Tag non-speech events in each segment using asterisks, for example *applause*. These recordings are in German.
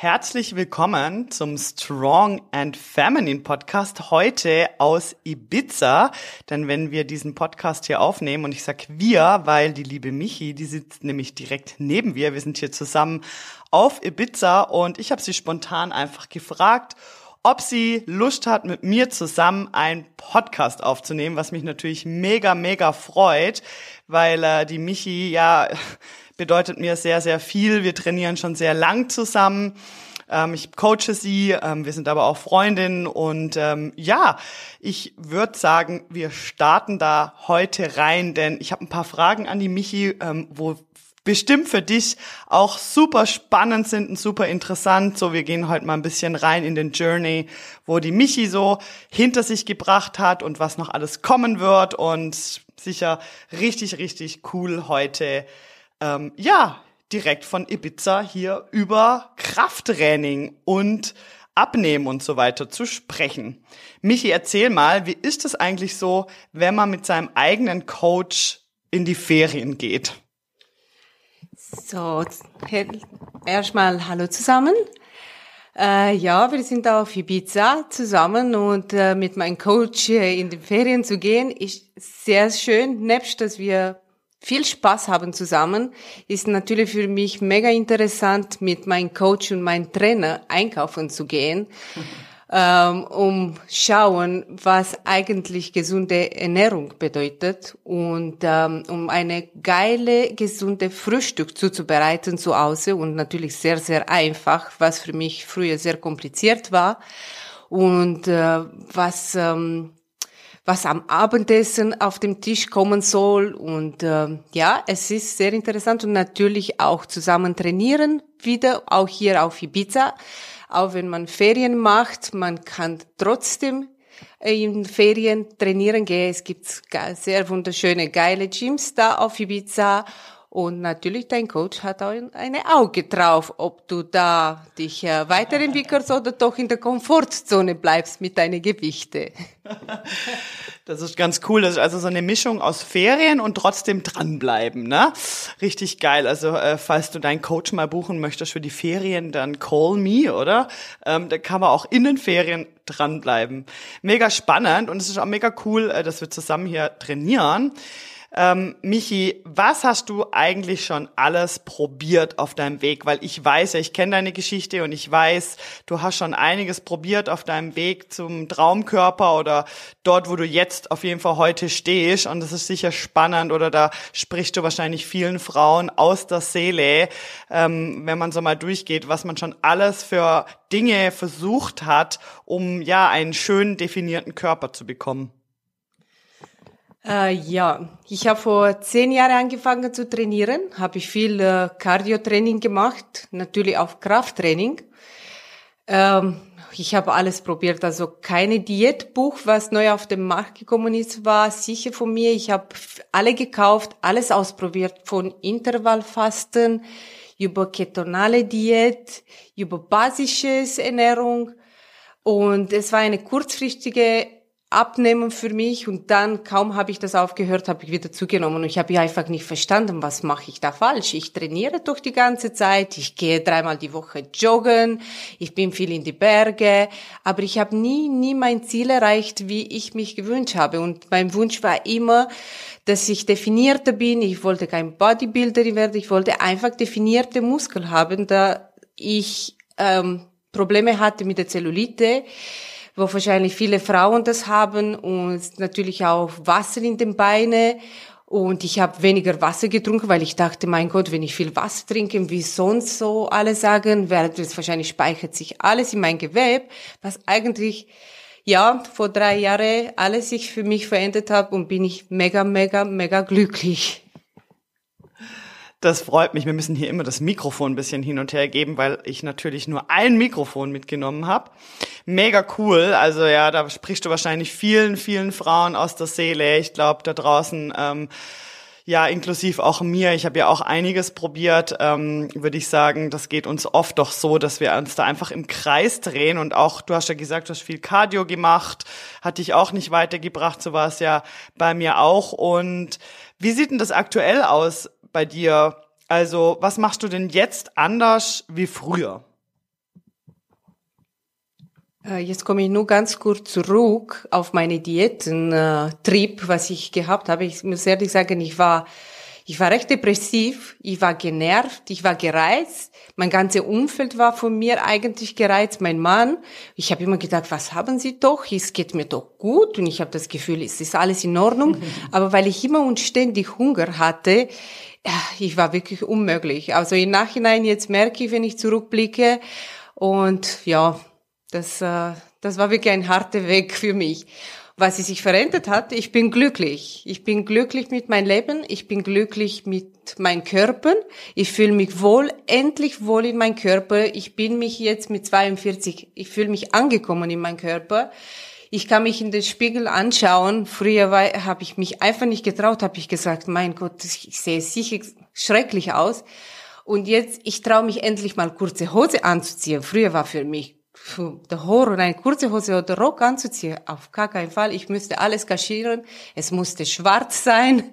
Herzlich willkommen zum Strong and Feminine Podcast heute aus Ibiza. Denn wenn wir diesen Podcast hier aufnehmen und ich sag wir, weil die liebe Michi, die sitzt nämlich direkt neben mir. Wir sind hier zusammen auf Ibiza und ich habe sie spontan einfach gefragt, ob sie Lust hat, mit mir zusammen einen Podcast aufzunehmen, was mich natürlich mega, mega freut, weil äh, die Michi ja bedeutet mir sehr, sehr viel. Wir trainieren schon sehr lang zusammen. Ähm, ich coache sie, ähm, wir sind aber auch Freundinnen und ähm, ja, ich würde sagen, wir starten da heute rein, denn ich habe ein paar Fragen an die Michi, ähm, wo bestimmt für dich auch super spannend sind und super interessant. So, wir gehen heute mal ein bisschen rein in den Journey, wo die Michi so hinter sich gebracht hat und was noch alles kommen wird und sicher richtig, richtig cool heute ähm, ja, direkt von Ibiza hier über Krafttraining und Abnehmen und so weiter zu sprechen. Michi, erzähl mal, wie ist es eigentlich so, wenn man mit seinem eigenen Coach in die Ferien geht? So, erstmal hallo zusammen. Äh, ja, wir sind auf Ibiza zusammen und äh, mit meinem Coach äh, in die Ferien zu gehen ist sehr schön. Nebst, dass wir viel Spaß haben zusammen, ist natürlich für mich mega interessant, mit meinem Coach und meinem Trainer einkaufen zu gehen, *laughs* ähm, um schauen, was eigentlich gesunde Ernährung bedeutet und ähm, um eine geile, gesunde Frühstück zuzubereiten zu Hause und natürlich sehr, sehr einfach, was für mich früher sehr kompliziert war und äh, was ähm, was am Abendessen auf dem Tisch kommen soll. Und äh, ja, es ist sehr interessant und natürlich auch zusammen trainieren wieder, auch hier auf Ibiza. Auch wenn man Ferien macht, man kann trotzdem äh, in Ferien trainieren gehen. Es gibt sehr wunderschöne, geile Gyms da auf Ibiza und natürlich dein Coach hat auch ein Auge drauf, ob du da dich äh, weiterentwickelst oder doch in der Komfortzone bleibst mit deinen Gewichte. *laughs* Das ist ganz cool. Das ist also so eine Mischung aus Ferien und trotzdem dranbleiben, ne? Richtig geil. Also äh, falls du deinen Coach mal buchen möchtest für die Ferien, dann call me, oder? Ähm, da kann man auch in den Ferien dranbleiben. Mega spannend und es ist auch mega cool, äh, dass wir zusammen hier trainieren. Ähm, Michi, was hast du eigentlich schon alles probiert auf deinem Weg? Weil ich weiß ja, ich kenne deine Geschichte und ich weiß, du hast schon einiges probiert auf deinem Weg zum Traumkörper oder dort, wo du jetzt auf jeden Fall heute stehst. Und das ist sicher spannend oder da sprichst du wahrscheinlich vielen Frauen aus der Seele, ähm, wenn man so mal durchgeht, was man schon alles für Dinge versucht hat, um ja einen schön definierten Körper zu bekommen. Äh, ja, ich habe vor zehn Jahren angefangen zu trainieren, habe ich viel äh, Cardio-Training gemacht, natürlich auch Krafttraining. Ähm, ich habe alles probiert, also keine Diätbuch, was neu auf den Markt gekommen ist, war sicher von mir. Ich habe alle gekauft, alles ausprobiert, von Intervallfasten über ketonale Diät, über basisches Ernährung. Und es war eine kurzfristige abnehmen für mich und dann kaum habe ich das aufgehört, habe ich wieder zugenommen. Und ich habe einfach nicht verstanden, was mache ich da falsch. Ich trainiere doch die ganze Zeit, ich gehe dreimal die Woche joggen, ich bin viel in die Berge, aber ich habe nie nie mein Ziel erreicht, wie ich mich gewünscht habe. Und mein Wunsch war immer, dass ich definierter bin. Ich wollte kein Bodybuilder werden, ich wollte einfach definierte Muskeln haben, da ich ähm, Probleme hatte mit der Zellulite wo wahrscheinlich viele Frauen das haben und natürlich auch Wasser in den Beinen. Und ich habe weniger Wasser getrunken, weil ich dachte, mein Gott, wenn ich viel Wasser trinke, wie sonst so alle sagen, wird es wahrscheinlich speichert sich alles in mein Gewebe, was eigentlich ja vor drei Jahren alles sich für mich verändert hat und bin ich mega, mega, mega glücklich. Das freut mich. Wir müssen hier immer das Mikrofon ein bisschen hin und her geben, weil ich natürlich nur ein Mikrofon mitgenommen habe. Mega cool. Also ja, da sprichst du wahrscheinlich vielen, vielen Frauen aus der Seele. Ich glaube, da draußen ähm, ja, inklusiv auch mir. Ich habe ja auch einiges probiert. Ähm, Würde ich sagen, das geht uns oft doch so, dass wir uns da einfach im Kreis drehen. Und auch, du hast ja gesagt, du hast viel Cardio gemacht, hat dich auch nicht weitergebracht. So war es ja bei mir auch. Und wie sieht denn das aktuell aus bei dir? Also, was machst du denn jetzt anders wie früher? Äh, jetzt komme ich nur ganz kurz zurück auf meine Diätentrieb, äh, was ich gehabt habe. Ich muss ehrlich sagen, ich war, ich war recht depressiv, ich war genervt, ich war gereizt. Mein ganzes Umfeld war von mir eigentlich gereizt, mein Mann. Ich habe immer gedacht, was haben Sie doch? Es geht mir doch gut und ich habe das Gefühl, es ist alles in Ordnung. Mhm. *laughs* Aber weil ich immer und ständig Hunger hatte, ich war wirklich unmöglich. Also im Nachhinein jetzt merke ich, wenn ich zurückblicke und ja, das, äh, das war wirklich ein harter Weg für mich. Was sich verändert hat, ich bin glücklich. Ich bin glücklich mit meinem Leben. Ich bin glücklich mit meinem Körper. Ich fühle mich wohl, endlich wohl in meinem Körper. Ich bin mich jetzt mit 42, ich fühle mich angekommen in meinem Körper. Ich kann mich in den Spiegel anschauen. Früher habe ich mich einfach nicht getraut, habe ich gesagt, mein Gott, ich sehe sicher schrecklich aus. Und jetzt, ich traue mich endlich mal kurze Hose anzuziehen. Früher war für mich der Horror, eine kurze Hose oder Rock anzuziehen. Auf gar keinen Fall. Ich müsste alles kaschieren. Es musste schwarz sein.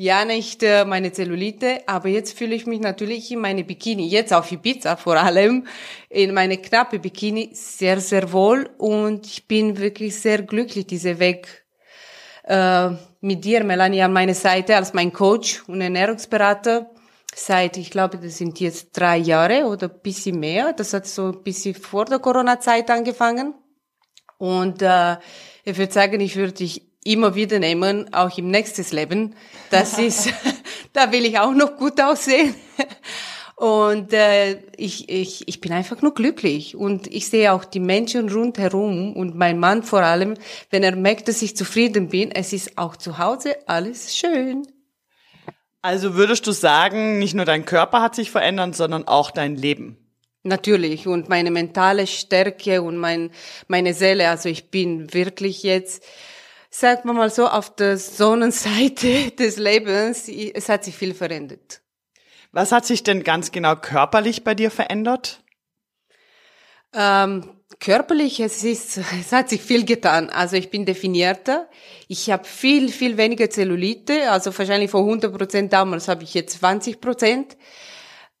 Ja, nicht äh, meine Zellulite, aber jetzt fühle ich mich natürlich in meine Bikini, jetzt auf Ibiza vor allem, in meine knappe Bikini sehr, sehr wohl und ich bin wirklich sehr glücklich, diese Weg äh, mit dir, Melanie, an meiner Seite als mein Coach und Ernährungsberater seit, ich glaube, das sind jetzt drei Jahre oder bisschen mehr. Das hat so ein bisschen vor der Corona-Zeit angefangen. Und äh, ich würde sagen, ich würde dich immer wieder nehmen, auch im nächsten Leben. Das *laughs* ist, *laughs* da will ich auch noch gut aussehen. *laughs* Und äh, ich, ich, ich bin einfach nur glücklich. Und ich sehe auch die Menschen rundherum und mein Mann vor allem, wenn er merkt, dass ich zufrieden bin, es ist auch zu Hause alles schön. Also würdest du sagen, nicht nur dein Körper hat sich verändert, sondern auch dein Leben? Natürlich und meine mentale Stärke und mein, meine Seele. Also ich bin wirklich jetzt, sagen wir mal so, auf der Sonnenseite *laughs* des Lebens. Es hat sich viel verändert. Was hat sich denn ganz genau körperlich bei dir verändert? Ähm, körperlich, es ist, es hat sich viel getan. Also ich bin definierter. Ich habe viel, viel weniger Zellulite. Also wahrscheinlich vor 100 Prozent damals habe ich jetzt 20 Prozent.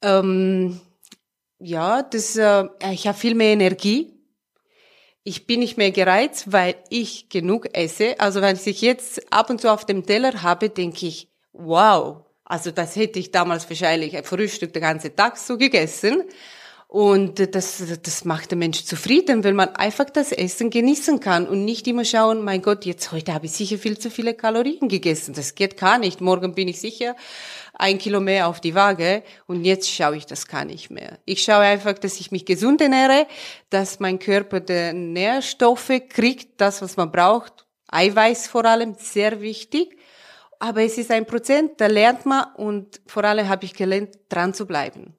Ähm, ja, das, äh, ich habe viel mehr Energie. Ich bin nicht mehr gereizt, weil ich genug esse. Also wenn ich jetzt ab und zu auf dem Teller habe, denke ich, wow. Also das hätte ich damals wahrscheinlich ein Frühstück den ganzen Tag so gegessen. Und das, das macht den Mensch zufrieden, weil man einfach das Essen genießen kann und nicht immer schauen, mein Gott, jetzt heute habe ich sicher viel zu viele Kalorien gegessen. Das geht gar nicht. Morgen bin ich sicher ein Kilo mehr auf die Waage und jetzt schaue ich das gar nicht mehr. Ich schaue einfach, dass ich mich gesund ernähre, dass mein Körper die Nährstoffe kriegt, das, was man braucht. Eiweiß vor allem, sehr wichtig. Aber es ist ein Prozent, da lernt man und vor allem habe ich gelernt, dran zu bleiben.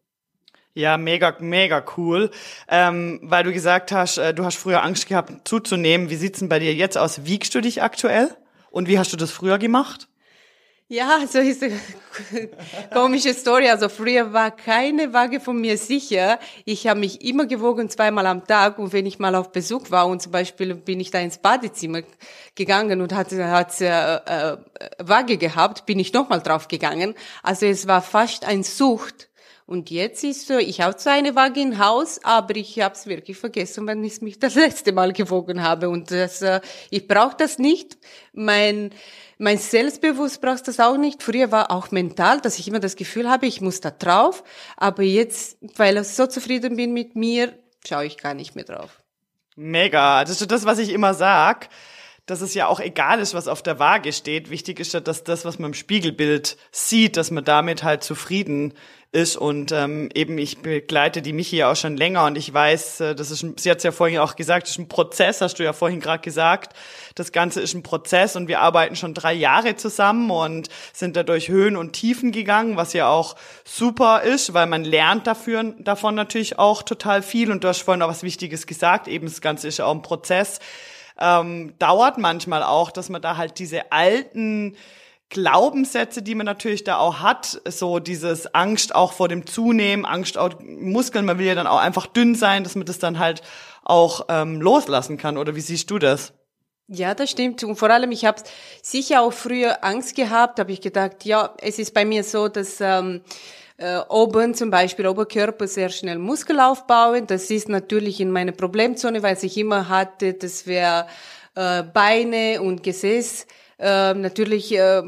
Ja, mega, mega cool. Ähm, weil du gesagt hast, äh, du hast früher Angst gehabt zuzunehmen. Wie sieht's denn bei dir jetzt aus? Wiegst du dich aktuell? Und wie hast du das früher gemacht? Ja, so ist eine komische Story. Also früher war keine Waage von mir sicher. Ich habe mich immer gewogen, zweimal am Tag. Und wenn ich mal auf Besuch war und zum Beispiel bin ich da ins Badezimmer gegangen und hatte, hat äh, äh, Waage gehabt, bin ich nochmal drauf gegangen. Also es war fast ein Sucht und jetzt ist so, ich habe zwar eine Waage im Haus, aber ich habe es wirklich vergessen, wann ich mich das *laughs* letzte Mal gewogen habe. Und das, äh, ich brauche das nicht. Mein, mein Selbstbewusst braucht das auch nicht. Früher war auch mental, dass ich immer das Gefühl habe, ich muss da drauf. Aber jetzt, weil ich so zufrieden bin mit mir, schaue ich gar nicht mehr drauf. Mega. Das ist das, was ich immer sag dass es ja auch egal ist, was auf der Waage steht. Wichtig ist ja, dass das, was man im Spiegelbild sieht, dass man damit halt zufrieden ist. Und ähm, eben, ich begleite die Michi ja auch schon länger und ich weiß, äh, das ist, sie hat es ja vorhin auch gesagt, das ist ein Prozess, hast du ja vorhin gerade gesagt. Das Ganze ist ein Prozess und wir arbeiten schon drei Jahre zusammen und sind dadurch Höhen und Tiefen gegangen, was ja auch super ist, weil man lernt dafür, davon natürlich auch total viel. Und du hast vorhin auch was Wichtiges gesagt, eben das Ganze ist ja auch ein Prozess. Ähm, dauert manchmal auch, dass man da halt diese alten Glaubenssätze, die man natürlich da auch hat, so dieses Angst auch vor dem Zunehmen, Angst auch Muskeln, man will ja dann auch einfach dünn sein, dass man das dann halt auch ähm, loslassen kann. Oder wie siehst du das? Ja, das stimmt. Und vor allem, ich habe sicher auch früher Angst gehabt, habe ich gedacht, ja, es ist bei mir so, dass ähm, äh, oben zum Beispiel Oberkörper sehr schnell Muskel aufbauen. Das ist natürlich in meiner Problemzone, weil ich immer hatte, das wäre äh, Beine und Gesäß äh, natürlich äh,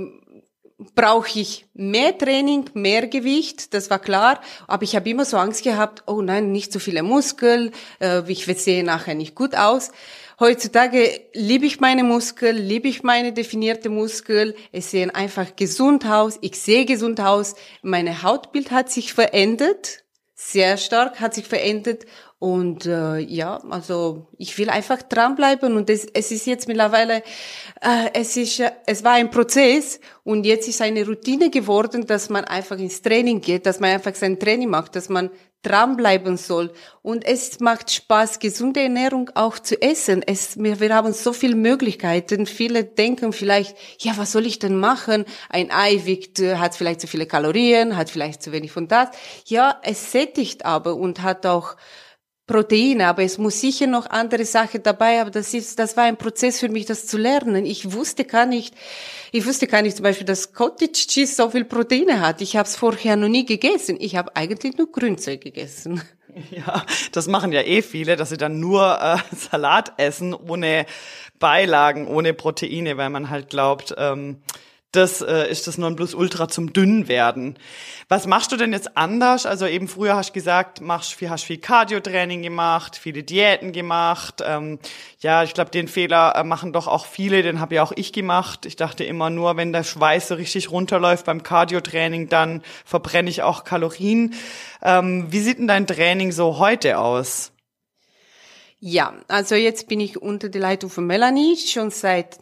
brauche ich mehr Training, mehr Gewicht, das war klar. Aber ich habe immer so Angst gehabt, oh nein, nicht so viele Muskeln, äh, ich sehe nachher nicht gut aus. Heutzutage liebe ich meine Muskeln, liebe ich meine definierte Muskeln. Es sehen einfach gesund aus. Ich sehe gesund aus. Meine Hautbild hat sich verändert, sehr stark hat sich verändert. Und äh, ja, also ich will einfach dranbleiben. Und es, es ist jetzt mittlerweile, äh, es ist, äh, es war ein Prozess. Und jetzt ist eine Routine geworden, dass man einfach ins Training geht, dass man einfach sein Training macht, dass man dranbleiben soll. Und es macht Spaß, gesunde Ernährung auch zu essen. Es, wir, wir haben so viele Möglichkeiten. Viele denken vielleicht, ja, was soll ich denn machen? Ein Ei wiegt, äh, hat vielleicht zu viele Kalorien, hat vielleicht zu wenig von das. Ja, es sättigt aber und hat auch Proteine, aber es muss sicher noch andere Sachen dabei, aber das ist, das war ein Prozess für mich, das zu lernen. Ich wusste gar nicht, ich wusste gar nicht zum Beispiel, dass Cottage Cheese so viel Proteine hat. Ich habe es vorher noch nie gegessen. Ich habe eigentlich nur Grünzeug gegessen. *laughs* Ja, das machen ja eh viele, dass sie dann nur äh, *laughs* Salat essen, ohne Beilagen, ohne Proteine, weil man halt glaubt, ähm, das äh, ist das Nonplusultra zum Dünnwerden. Was machst du denn jetzt anders? Also eben früher hast du gesagt, machst viel, hast viel Cardio-Training gemacht, viele Diäten gemacht. Ähm, ja, ich glaube, den Fehler äh, machen doch auch viele, den habe ja auch ich gemacht. Ich dachte immer nur, wenn der Schweiß so richtig runterläuft beim Cardio-Training, dann verbrenne ich auch Kalorien. Ähm, wie sieht denn dein Training so heute aus? Ja, also jetzt bin ich unter der Leitung von Melanie schon seit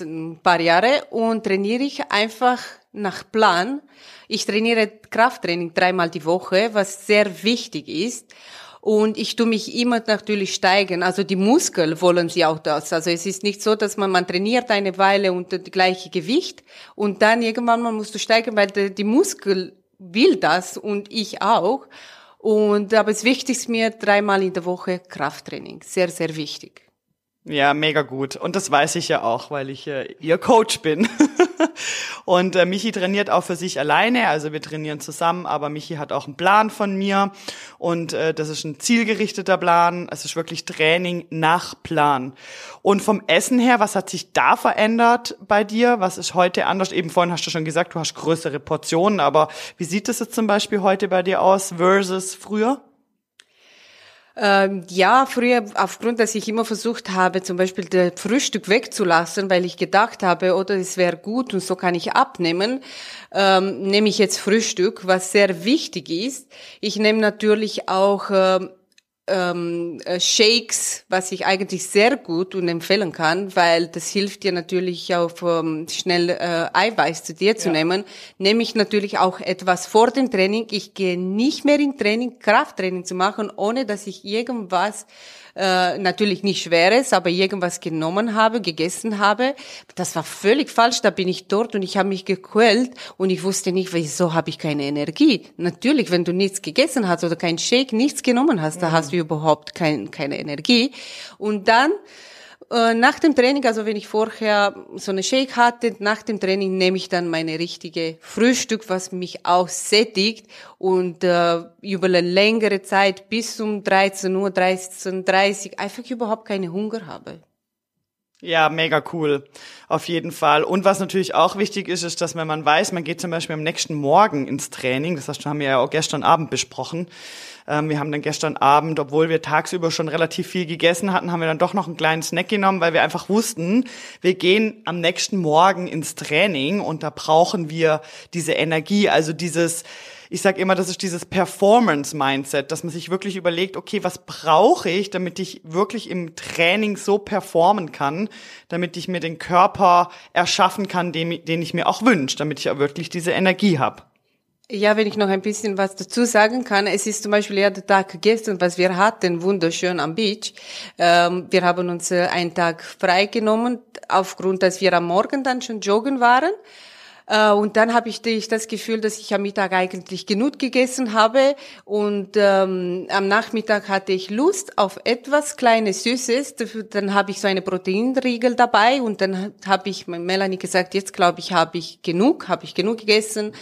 ein paar Jahre und trainiere ich einfach nach Plan. Ich trainiere Krafttraining dreimal die Woche, was sehr wichtig ist. Und ich tue mich immer natürlich steigen. Also die Muskeln wollen sie auch das. Also es ist nicht so, dass man, man trainiert eine Weile unter das gleiche Gewicht und dann irgendwann mal musst du steigen, weil die, die Muskel will das und ich auch. Und aber es wichtig ist mir dreimal in der Woche Krafttraining. Sehr, sehr wichtig. Ja, mega gut. Und das weiß ich ja auch, weil ich äh, ihr Coach bin. *laughs* und äh, Michi trainiert auch für sich alleine, also wir trainieren zusammen, aber Michi hat auch einen Plan von mir und äh, das ist ein zielgerichteter Plan. Es ist wirklich Training nach Plan. Und vom Essen her, was hat sich da verändert bei dir? Was ist heute anders? Eben vorhin hast du schon gesagt, du hast größere Portionen, aber wie sieht es jetzt zum Beispiel heute bei dir aus versus früher? Ähm, ja, früher, aufgrund, dass ich immer versucht habe, zum Beispiel das Frühstück wegzulassen, weil ich gedacht habe, oder es wäre gut und so kann ich abnehmen, ähm, nehme ich jetzt Frühstück, was sehr wichtig ist. Ich nehme natürlich auch ähm, ähm, äh, Shakes, was ich eigentlich sehr gut und empfehlen kann, weil das hilft dir natürlich auch um, schnell äh, Eiweiß zu dir zu ja. nehmen. Nehme ich natürlich auch etwas vor dem Training. Ich gehe nicht mehr in Training, Krafttraining zu machen, ohne dass ich irgendwas äh, natürlich nicht schweres, aber irgendwas genommen habe, gegessen habe. Das war völlig falsch. Da bin ich dort und ich habe mich gequält und ich wusste nicht, wieso habe ich keine Energie. Natürlich, wenn du nichts gegessen hast oder kein Shake, nichts genommen hast, da hast du überhaupt kein, keine Energie. Und dann nach dem Training, also wenn ich vorher so eine Shake hatte, nach dem Training nehme ich dann meine richtige Frühstück, was mich auch sättigt und äh, über eine längere Zeit bis um 13 Uhr, 13.30 einfach überhaupt keine Hunger habe. Ja, mega cool. Auf jeden Fall. Und was natürlich auch wichtig ist, ist, dass wenn man weiß, man geht zum Beispiel am nächsten Morgen ins Training, das haben wir ja auch gestern Abend besprochen. Ähm, wir haben dann gestern Abend, obwohl wir tagsüber schon relativ viel gegessen hatten, haben wir dann doch noch einen kleinen Snack genommen, weil wir einfach wussten, wir gehen am nächsten Morgen ins Training und da brauchen wir diese Energie, also dieses, ich sage immer, das ist dieses Performance-Mindset, dass man sich wirklich überlegt, okay, was brauche ich, damit ich wirklich im Training so performen kann, damit ich mir den Körper erschaffen kann, den, den ich mir auch wünsche, damit ich auch wirklich diese Energie habe. Ja, wenn ich noch ein bisschen was dazu sagen kann. Es ist zum Beispiel ja der Tag gestern, was wir hatten, wunderschön am Beach. Ähm, wir haben uns äh, einen Tag freigenommen, aufgrund, dass wir am Morgen dann schon joggen waren. Äh, und dann habe ich das Gefühl, dass ich am Mittag eigentlich genug gegessen habe. Und ähm, am Nachmittag hatte ich Lust auf etwas kleines Süßes. Dann habe ich so eine Proteinriegel dabei. Und dann habe ich Melanie gesagt, jetzt glaube ich, habe ich genug, habe ich genug gegessen.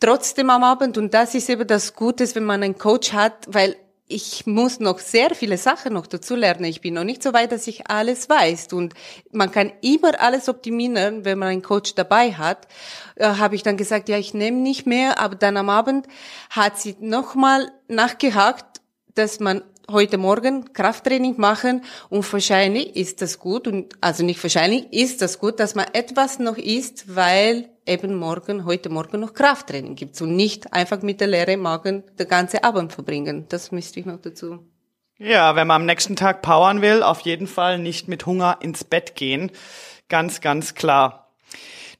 Trotzdem am Abend, und das ist eben das Gute, wenn man einen Coach hat, weil ich muss noch sehr viele Sachen noch dazu lernen. Ich bin noch nicht so weit, dass ich alles weiß. Und man kann immer alles optimieren, wenn man einen Coach dabei hat. Äh, Habe ich dann gesagt, ja, ich nehme nicht mehr. Aber dann am Abend hat sie nochmal nachgehakt, dass man heute Morgen Krafttraining machen und wahrscheinlich ist das gut und also nicht wahrscheinlich ist das gut, dass man etwas noch isst, weil eben morgen, heute Morgen noch Krafttraining gibt und nicht einfach mit der leeren Magen den ganzen Abend verbringen. Das müsste ich noch dazu. Ja, wenn man am nächsten Tag powern will, auf jeden Fall nicht mit Hunger ins Bett gehen. Ganz, ganz klar.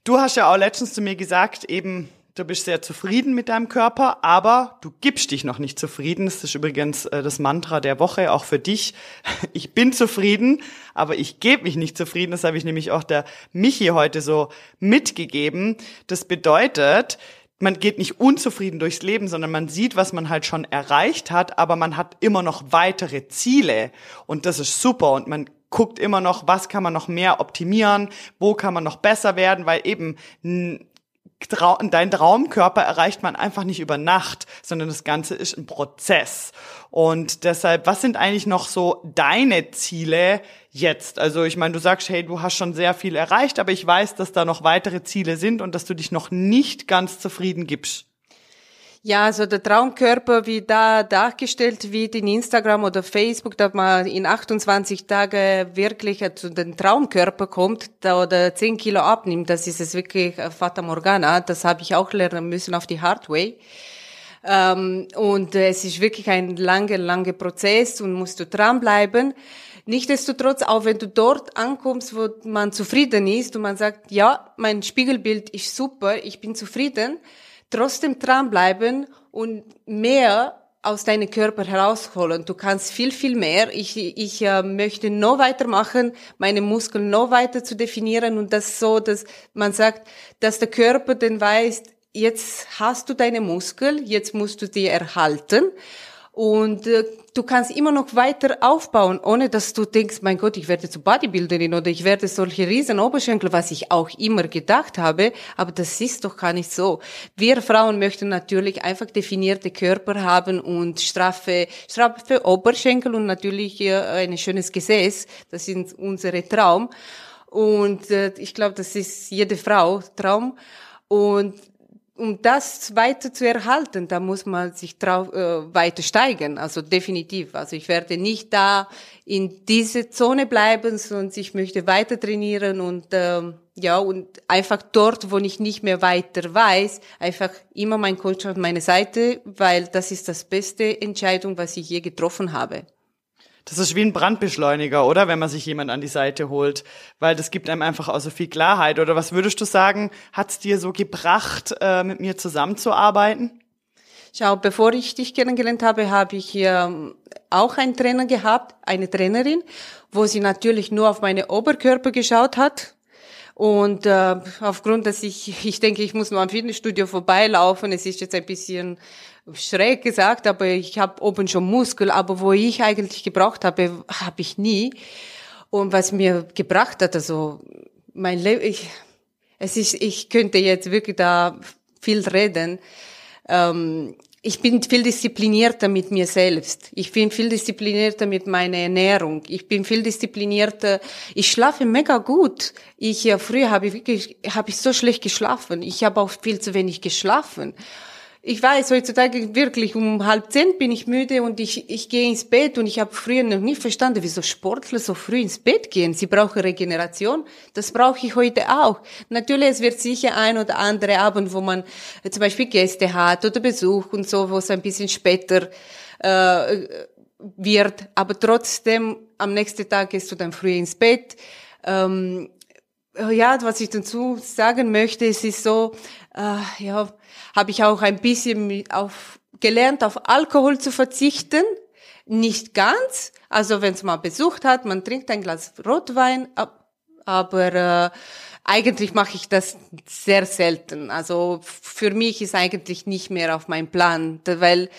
Du hast ja auch letztens zu mir gesagt, eben Du bist sehr zufrieden mit deinem Körper, aber du gibst dich noch nicht zufrieden. Das ist übrigens äh, das Mantra der Woche, auch für dich. *laughs* Ich bin zufrieden, aber ich gebe mich nicht zufrieden. Das habe ich nämlich auch der Michi heute so mitgegeben. Das bedeutet, man geht nicht unzufrieden durchs Leben, sondern man sieht, was man halt schon erreicht hat, aber man hat immer noch weitere Ziele. Und das ist super. Und man guckt immer noch, was kann man noch mehr optimieren, wo kann man noch besser werden, weil eben dein Traumkörper erreicht man einfach nicht über Nacht, sondern das Ganze ist ein Prozess. Und deshalb, was sind eigentlich noch so deine Ziele jetzt? Also ich meine, du sagst, hey, du hast schon sehr viel erreicht, aber ich weiß, dass da noch weitere Ziele sind und dass du dich noch nicht ganz zufrieden gibst. Ja, also der Traumkörper, wie da dargestellt wird in Instagram oder Facebook, dass man in 28 Tagen wirklich zu den Traumkörper kommt oder 10 Kilo abnimmt, das ist es wirklich Fata Morgana. Das habe ich auch lernen müssen auf die Hardway. Ähm, und es ist wirklich ein langer, langer Prozess und musst du dranbleiben. Nichtsdestotrotz, auch wenn du dort ankommst, wo man zufrieden ist und man sagt, ja, mein Spiegelbild ist super, ich bin zufrieden, trotzdem dranbleiben und mehr aus deinem Körper herausholen. Du kannst viel, viel mehr. Ich, ich äh, möchte noch weitermachen, meine Muskeln noch weiter zu definieren und das so, dass man sagt, dass der Körper dann weiß, jetzt hast du deine Muskel, jetzt musst du die erhalten und äh, du kannst immer noch weiter aufbauen, ohne dass du denkst, mein Gott, ich werde zu Bodybuilderin oder ich werde solche riesen Oberschenkel, was ich auch immer gedacht habe. Aber das ist doch gar nicht so. Wir Frauen möchten natürlich einfach definierte Körper haben und straffe, straffe Oberschenkel und natürlich äh, ein schönes Gesäß. Das sind unsere Traum. Und äh, ich glaube, das ist jede Frau Traum. Und um das weiter zu erhalten, da muss man sich drauf, äh, weiter steigen. Also definitiv. Also ich werde nicht da in diese Zone bleiben, sondern ich möchte weiter trainieren und ähm, ja und einfach dort, wo ich nicht mehr weiter weiß, einfach immer mein Coach auf meiner Seite, weil das ist das beste Entscheidung, was ich je getroffen habe. Das ist wie ein Brandbeschleuniger, oder? Wenn man sich jemand an die Seite holt. Weil das gibt einem einfach auch so viel Klarheit. Oder was würdest du sagen, hat's dir so gebracht, äh, mit mir zusammenzuarbeiten? Schau, bevor ich dich kennengelernt habe, habe ich hier auch einen Trainer gehabt, eine Trainerin, wo sie natürlich nur auf meine Oberkörper geschaut hat. Und äh, aufgrund, dass ich, *laughs* ich denke, ich muss nur am Fitnessstudio vorbeilaufen, es ist jetzt ein bisschen schräg gesagt, aber ich habe oben schon Muskel, aber wo ich eigentlich gebraucht habe, habe ich nie. Und was mir gebracht hat, also mein Leben, ich, es ist, ich könnte jetzt wirklich da viel reden. Ähm, ich bin viel disziplinierter mit mir selbst. Ich bin viel disziplinierter mit meiner Ernährung. Ich bin viel disziplinierter. Ich schlafe mega gut. Ich ja, früher habe ich wirklich habe ich so schlecht geschlafen. Ich habe auch viel zu wenig geschlafen ich weiß, heutzutage wirklich um halb zehn bin ich müde und ich, ich gehe ins Bett und ich habe früher noch nie verstanden, wieso Sportler so früh ins Bett gehen. Sie brauchen Regeneration. Das brauche ich heute auch. Natürlich, es wird sicher ein oder andere Abend, wo man äh, zum Beispiel Gäste hat oder Besuch und so, wo es ein bisschen später äh, wird. Aber trotzdem, am nächsten Tag gehst du dann früh ins Bett. Ähm, ja, was ich dazu sagen möchte, es ist so, äh, ja, habe ich auch ein bisschen auf, gelernt, auf Alkohol zu verzichten. Nicht ganz. Also wenn es mal besucht hat, man trinkt ein Glas Rotwein, aber äh, eigentlich mache ich das sehr selten. Also für mich ist eigentlich nicht mehr auf meinem Plan, weil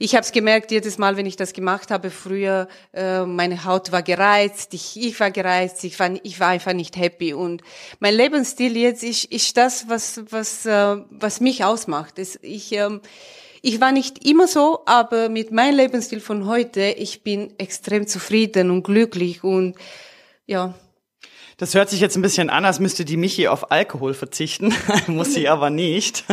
ich habe es gemerkt, jedes Mal, wenn ich das gemacht habe früher, äh, meine Haut war gereizt, ich, ich war gereizt, ich war, ich war einfach nicht happy. Und mein Lebensstil jetzt ist, ist das, was, was, äh, was mich ausmacht. Ich, ähm, ich war nicht immer so, aber mit meinem Lebensstil von heute, ich bin extrem zufrieden und glücklich und ja, das hört sich jetzt ein bisschen an, als müsste die Michi auf Alkohol verzichten. *laughs* Muss sie aber nicht.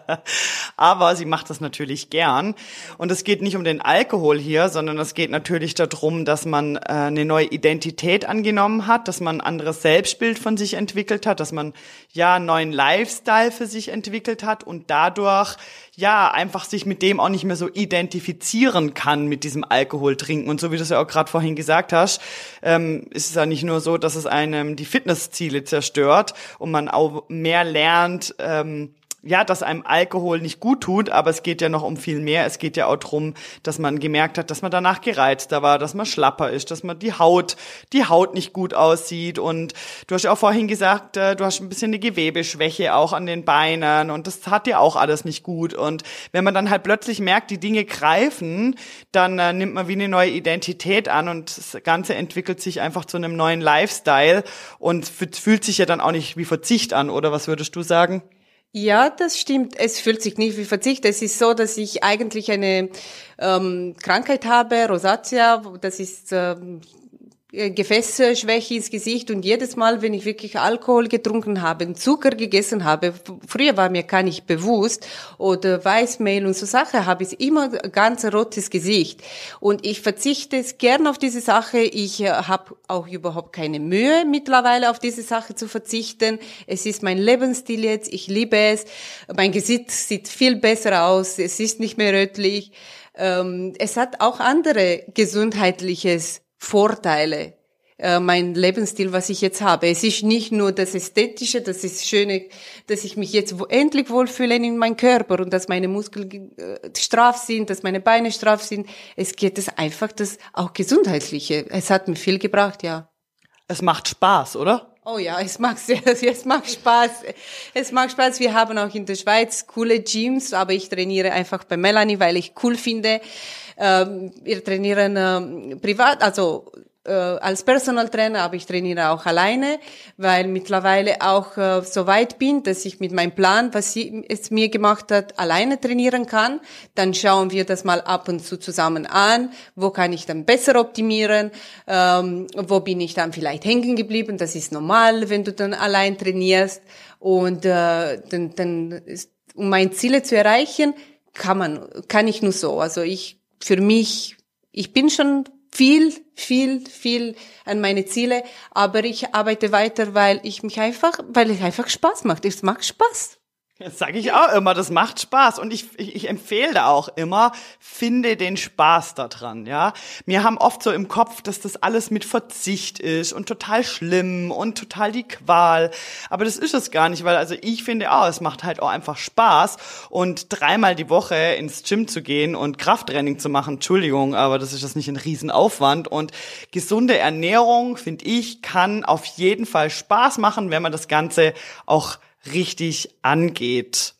*laughs* aber sie macht das natürlich gern. Und es geht nicht um den Alkohol hier, sondern es geht natürlich darum, dass man äh, eine neue Identität angenommen hat, dass man ein anderes Selbstbild von sich entwickelt hat, dass man ja einen neuen Lifestyle für sich entwickelt hat und dadurch ja, einfach sich mit dem auch nicht mehr so identifizieren kann mit diesem Alkohol trinken. Und so wie du es ja auch gerade vorhin gesagt hast, ähm, ist es ja nicht nur so, dass es einem die Fitnessziele zerstört und man auch mehr lernt, ähm, ja, dass einem Alkohol nicht gut tut, aber es geht ja noch um viel mehr. Es geht ja auch drum, dass man gemerkt hat, dass man danach gereizter war, dass man schlapper ist, dass man die Haut, die Haut nicht gut aussieht. Und du hast ja auch vorhin gesagt, äh, du hast ein bisschen eine Gewebeschwäche auch an den Beinen und das hat dir auch alles nicht gut. Und wenn man dann halt plötzlich merkt, die Dinge greifen, dann äh, nimmt man wie eine neue Identität an und das Ganze entwickelt sich einfach zu einem neuen Lifestyle und fühlt sich ja dann auch nicht wie Verzicht an, oder was würdest du sagen? Ja, das stimmt. Es fühlt sich nicht wie Verzicht. Es ist so, dass ich eigentlich eine ähm, Krankheit habe, Rosatia. Das ist ähm, äh, Gefäßschwäche ins Gesicht und jedes Mal, wenn ich wirklich Alkohol getrunken habe, Zucker gegessen habe, früher war mir gar nicht bewusst, oder Weißmehl und so Sachen, habe ich immer ganz rotes Gesicht. Und ich verzichte es gern auf diese Sache. Ich äh, habe auch überhaupt keine Mühe mittlerweile auf diese Sache zu verzichten. Es ist mein Lebensstil jetzt. Ich liebe es. Mein Gesicht sieht viel besser aus. Es ist nicht mehr rötlich. Ähm, es hat auch andere gesundheitliches Vorteile, äh, mein Lebensstil, was ich jetzt habe. Es ist nicht nur das Ästhetische, das ist Schöne, dass ich mich jetzt endlich wohlfühle in meinem Körper und dass meine Muskeln äh, straff sind, dass meine Beine straff sind. Es geht es einfach das auch Gesundheitliche. Es hat mir viel gebracht, ja. Es macht Spaß, oder? Oh ja, es macht sehr, *laughs* es macht Spaß. Es macht Spaß. Wir haben auch in der Schweiz coole Gyms, aber ich trainiere einfach bei Melanie, weil ich cool finde. Ähm, wir trainieren ähm, privat, also äh, als Personal Trainer, aber ich trainiere auch alleine, weil mittlerweile auch äh, so weit bin, dass ich mit meinem Plan, was sie es mir gemacht hat, alleine trainieren kann. Dann schauen wir das mal ab und zu zusammen an. Wo kann ich dann besser optimieren? Ähm, wo bin ich dann vielleicht hängen geblieben? Das ist normal, wenn du dann allein trainierst. Und äh, dann, dann ist, um meine Ziele zu erreichen, kann man, kann ich nur so. Also ich für mich, ich bin schon viel, viel, viel an meine Ziele, aber ich arbeite weiter, weil ich mich einfach, weil es einfach Spaß macht. Es macht Spaß. Das sage ich auch immer, das macht Spaß. Und ich, ich, ich empfehle da auch immer, finde den Spaß daran, ja. Wir haben oft so im Kopf, dass das alles mit Verzicht ist und total schlimm und total die Qual. Aber das ist es gar nicht, weil also ich finde auch, es macht halt auch einfach Spaß. Und dreimal die Woche ins Gym zu gehen und Krafttraining zu machen, Entschuldigung, aber das ist das nicht ein Riesenaufwand. Und gesunde Ernährung, finde ich, kann auf jeden Fall Spaß machen, wenn man das Ganze auch richtig angeht.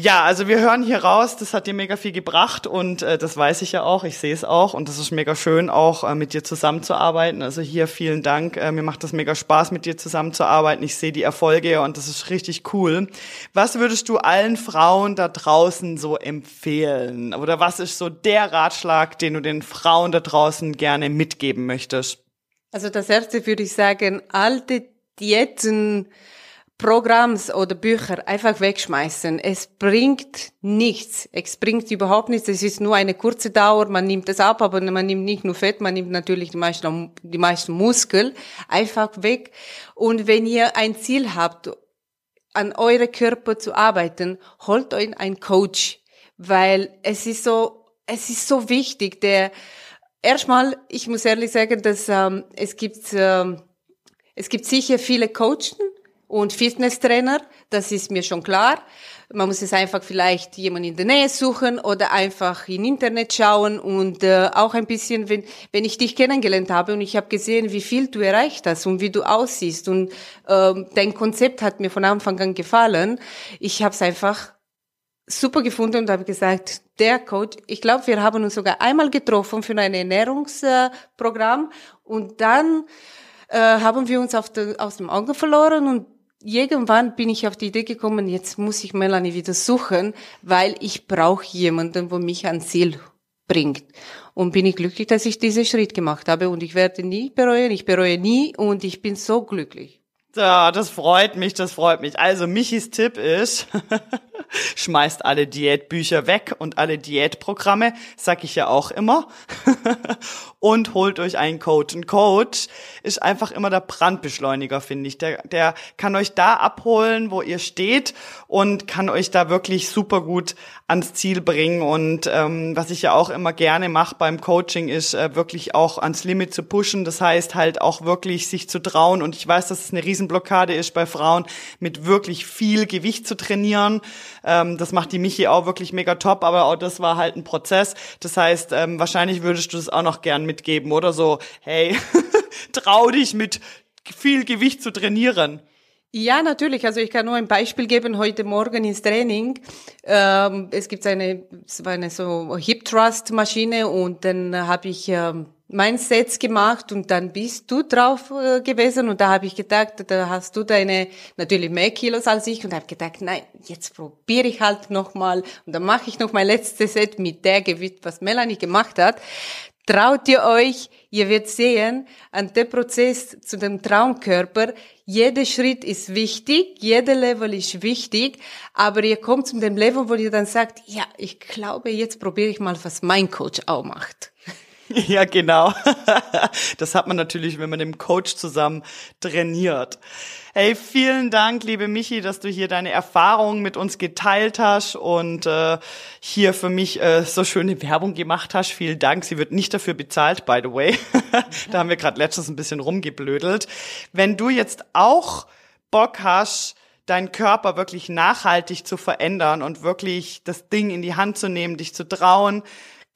Ja, also wir hören hier raus, das hat dir mega viel gebracht und äh, das weiß ich ja auch, ich sehe es auch und das ist mega schön, auch äh, mit dir zusammenzuarbeiten. Also hier vielen Dank, äh, mir macht das mega Spaß, mit dir zusammenzuarbeiten. Ich sehe die Erfolge und das ist richtig cool. Was würdest du allen Frauen da draußen so empfehlen? Oder was ist so der Ratschlag, den du den Frauen da draußen gerne mitgeben möchtest? Also das erste würde ich sagen, alte Diäten Programms oder Bücher einfach wegschmeißen. Es bringt nichts. Es bringt überhaupt nichts. Es ist nur eine kurze Dauer. Man nimmt es ab, aber man nimmt nicht nur Fett, man nimmt natürlich die meisten, die meisten Muskel einfach weg. Und wenn ihr ein Ziel habt, an eure Körper zu arbeiten, holt euch einen Coach, weil es ist so, es ist so wichtig. Der, erstmal, ich muss ehrlich sagen, dass ähm, es gibt, ähm, es gibt sicher viele Coachen, und Fitnesstrainer, das ist mir schon klar. Man muss es einfach vielleicht jemand in der Nähe suchen oder einfach im Internet schauen und äh, auch ein bisschen, wenn, wenn ich dich kennengelernt habe und ich habe gesehen, wie viel du erreicht hast und wie du aussiehst und ähm, dein Konzept hat mir von Anfang an gefallen. Ich habe es einfach super gefunden und habe gesagt, der Coach, ich glaube, wir haben uns sogar einmal getroffen für ein Ernährungsprogramm und dann äh, haben wir uns auf de, aus dem Auge verloren und irgendwann bin ich auf die Idee gekommen, jetzt muss ich Melanie wieder suchen, weil ich brauche jemanden, wo mich ans Ziel bringt. Und bin ich glücklich, dass ich diesen Schritt gemacht habe und ich werde nie bereuen, ich bereue nie und ich bin so glücklich. Ja, das freut mich, das freut mich. Also Michis Tipp ist, *laughs* schmeißt alle Diätbücher weg und alle Diätprogramme, sag ich ja auch immer. *laughs* und holt euch einen Coach. Ein Coach ist einfach immer der Brandbeschleuniger, finde ich. Der, der kann euch da abholen, wo ihr steht und kann euch da wirklich super gut ans Ziel bringen. Und ähm, was ich ja auch immer gerne mache beim Coaching, ist äh, wirklich auch ans Limit zu pushen. Das heißt halt auch wirklich sich zu trauen. Und ich weiß, dass es eine Riesenblockade ist bei Frauen, mit wirklich viel Gewicht zu trainieren. Ähm, das macht die Michi auch wirklich mega top, aber auch das war halt ein Prozess. Das heißt, ähm, wahrscheinlich würdest du das auch noch gern mitgeben oder so, hey, *laughs* trau dich mit viel Gewicht zu trainieren. Ja, natürlich. Also ich kann nur ein Beispiel geben. Heute Morgen ins Training. Ähm, es gibt eine, es war eine so Hip Thrust Maschine und dann habe ich ähm, mein Set gemacht und dann bist du drauf äh, gewesen und da habe ich gedacht, da hast du deine natürlich mehr Kilos als ich und habe gedacht, nein, jetzt probiere ich halt nochmal und dann mache ich noch mein letztes Set mit der Gewicht, was Melanie gemacht hat. Traut ihr euch, ihr werdet sehen, an dem Prozess zu dem Traumkörper, jeder Schritt ist wichtig, jeder Level ist wichtig, aber ihr kommt zu dem Level, wo ihr dann sagt, ja, ich glaube, jetzt probiere ich mal, was mein Coach auch macht. *laughs* Ja, genau. *laughs* Das hat man natürlich, wenn man im Coach zusammen trainiert. Hey, vielen Dank, liebe Michi, dass du hier deine Erfahrungen mit uns geteilt hast und äh, hier für mich äh, so schöne Werbung gemacht hast. Vielen Dank. Sie wird nicht dafür bezahlt, by the way. *laughs* da haben wir gerade letztens ein bisschen rumgeblödelt. Wenn du jetzt auch Bock hast, deinen Körper wirklich nachhaltig zu verändern und wirklich das Ding in die Hand zu nehmen, dich zu trauen,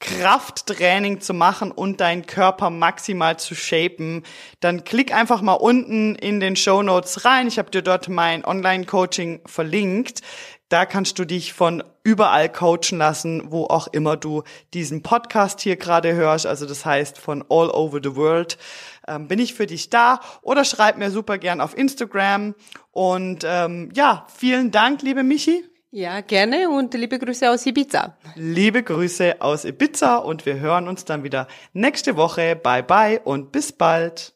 Krafttraining zu machen und deinen Körper maximal zu shapen, dann klick einfach mal unten in den Show Notes rein. Ich habe dir dort mein Online-Coaching verlinkt. Da kannst du dich von überall coachen lassen, wo auch immer du diesen Podcast hier gerade hörst. Also das heißt von all over the world ähm, bin ich für dich da oder schreib mir super gern auf Instagram. Und ähm, ja, vielen Dank, liebe Michi. Ja, gerne und liebe Grüße aus Ibiza. Liebe Grüße aus Ibiza und wir hören uns dann wieder nächste Woche. Bye bye und bis bald.